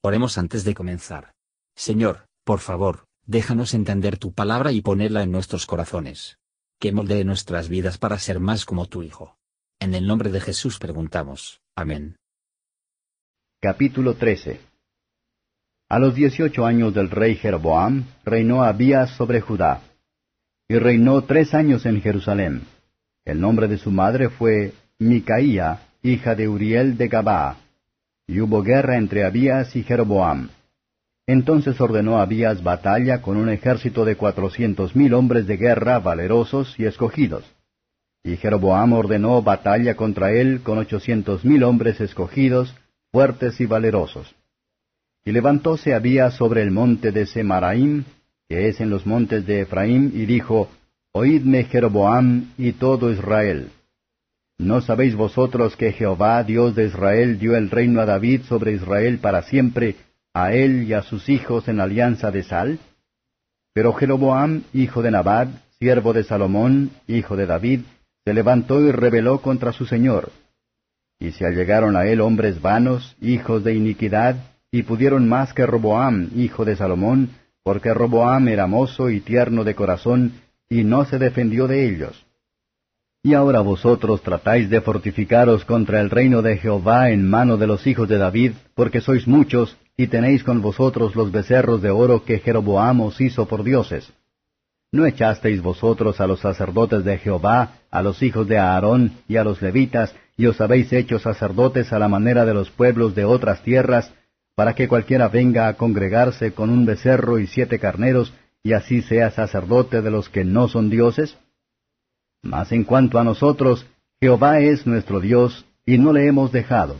Oremos antes de comenzar. Señor, por favor, déjanos entender tu palabra y ponerla en nuestros corazones. Que moldee nuestras vidas para ser más como tu Hijo. En el nombre de Jesús preguntamos. Amén. Capítulo 13 A los dieciocho años del rey Jeroboam, reinó Abías sobre Judá. Y reinó tres años en Jerusalén. El nombre de su madre fue Micaía, hija de Uriel de Gabaa y hubo guerra entre Abías y Jeroboam. Entonces ordenó Abías batalla con un ejército de cuatrocientos mil hombres de guerra valerosos y escogidos. Y Jeroboam ordenó batalla contra él con ochocientos mil hombres escogidos, fuertes y valerosos. Y levantóse Abías sobre el monte de Semaraim, que es en los montes de Efraín, y dijo, Oídme Jeroboam y todo Israel. ¿No sabéis vosotros que Jehová, Dios de Israel, dio el reino a David sobre Israel para siempre, a él y a sus hijos en alianza de sal? Pero Jeroboam, hijo de Nabad, siervo de Salomón, hijo de David, se levantó y rebeló contra su señor. Y se allegaron a él hombres vanos, hijos de iniquidad, y pudieron más que Roboam, hijo de Salomón, porque Roboam era mozo y tierno de corazón, y no se defendió de ellos. Y ahora vosotros tratáis de fortificaros contra el reino de Jehová en mano de los hijos de David, porque sois muchos, y tenéis con vosotros los becerros de oro que Jeroboam os hizo por dioses. ¿No echasteis vosotros a los sacerdotes de Jehová, a los hijos de Aarón y a los levitas, y os habéis hecho sacerdotes a la manera de los pueblos de otras tierras, para que cualquiera venga a congregarse con un becerro y siete carneros, y así sea sacerdote de los que no son dioses? Mas en cuanto a nosotros, Jehová es nuestro Dios, y no le hemos dejado.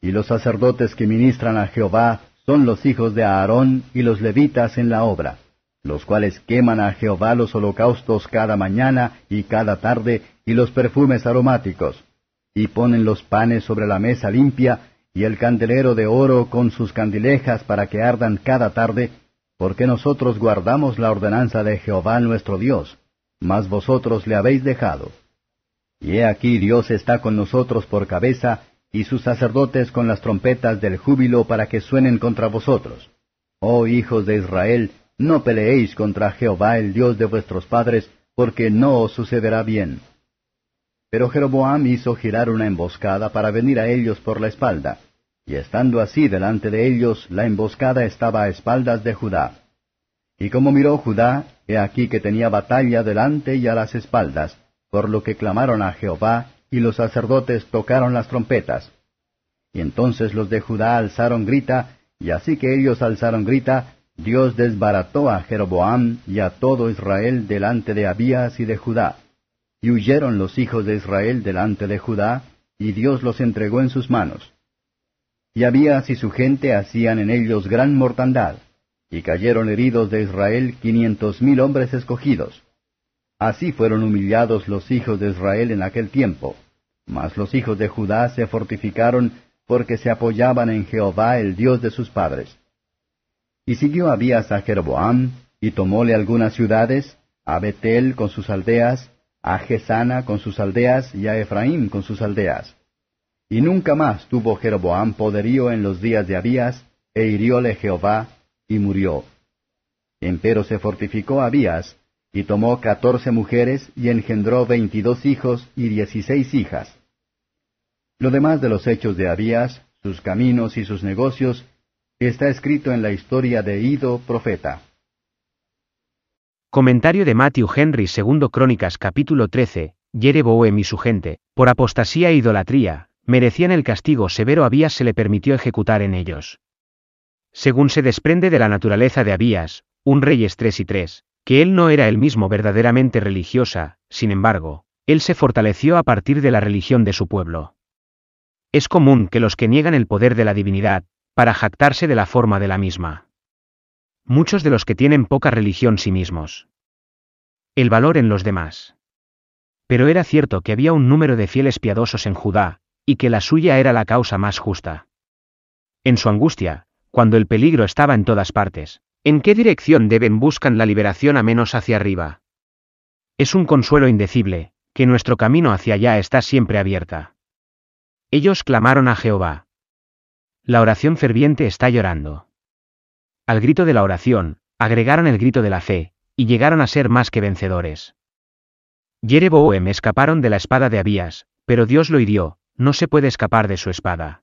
Y los sacerdotes que ministran a Jehová son los hijos de Aarón y los levitas en la obra, los cuales queman a Jehová los holocaustos cada mañana y cada tarde, y los perfumes aromáticos, y ponen los panes sobre la mesa limpia, y el candelero de oro con sus candilejas para que ardan cada tarde, porque nosotros guardamos la ordenanza de Jehová nuestro Dios mas vosotros le habéis dejado. Y he aquí Dios está con nosotros por cabeza, y sus sacerdotes con las trompetas del júbilo para que suenen contra vosotros. Oh hijos de Israel, no peleéis contra Jehová el Dios de vuestros padres, porque no os sucederá bien. Pero Jeroboam hizo girar una emboscada para venir a ellos por la espalda, y estando así delante de ellos, la emboscada estaba a espaldas de Judá. Y como miró Judá, he aquí que tenía batalla delante y a las espaldas, por lo que clamaron a Jehová, y los sacerdotes tocaron las trompetas. Y entonces los de Judá alzaron grita, y así que ellos alzaron grita, Dios desbarató a Jeroboam y a todo Israel delante de Abías y de Judá. Y huyeron los hijos de Israel delante de Judá, y Dios los entregó en sus manos. Y Abías y su gente hacían en ellos gran mortandad y cayeron heridos de Israel quinientos mil hombres escogidos. Así fueron humillados los hijos de Israel en aquel tiempo. Mas los hijos de Judá se fortificaron porque se apoyaban en Jehová el Dios de sus padres. Y siguió Abías a Jeroboam, y tomóle algunas ciudades, a Betel con sus aldeas, a Gesana con sus aldeas, y a Efraín con sus aldeas. Y nunca más tuvo Jeroboam poderío en los días de Abías, e hirióle Jehová, y murió. Empero se fortificó Abías, y tomó catorce mujeres, y engendró veintidós hijos y dieciséis hijas. Lo demás de los hechos de Abías, sus caminos y sus negocios, está escrito en la historia de Ido, profeta. Comentario de Matthew Henry segundo Crónicas capítulo 13, Jereboam y su gente, por apostasía e idolatría, merecían el castigo severo Abías se le permitió ejecutar en ellos según se desprende de la naturaleza de Abías, un rey es tres y tres, que él no era el mismo verdaderamente religiosa, sin embargo, él se fortaleció a partir de la religión de su pueblo. Es común que los que niegan el poder de la divinidad, para jactarse de la forma de la misma. Muchos de los que tienen poca religión sí mismos. El valor en los demás. Pero era cierto que había un número de fieles piadosos en Judá, y que la suya era la causa más justa. En su angustia, cuando el peligro estaba en todas partes. ¿En qué dirección deben buscan la liberación a menos hacia arriba? Es un consuelo indecible, que nuestro camino hacia allá está siempre abierta. Ellos clamaron a Jehová. La oración ferviente está llorando. Al grito de la oración, agregaron el grito de la fe, y llegaron a ser más que vencedores. Jereboam escaparon de la espada de Abías, pero Dios lo hirió, no se puede escapar de su espada.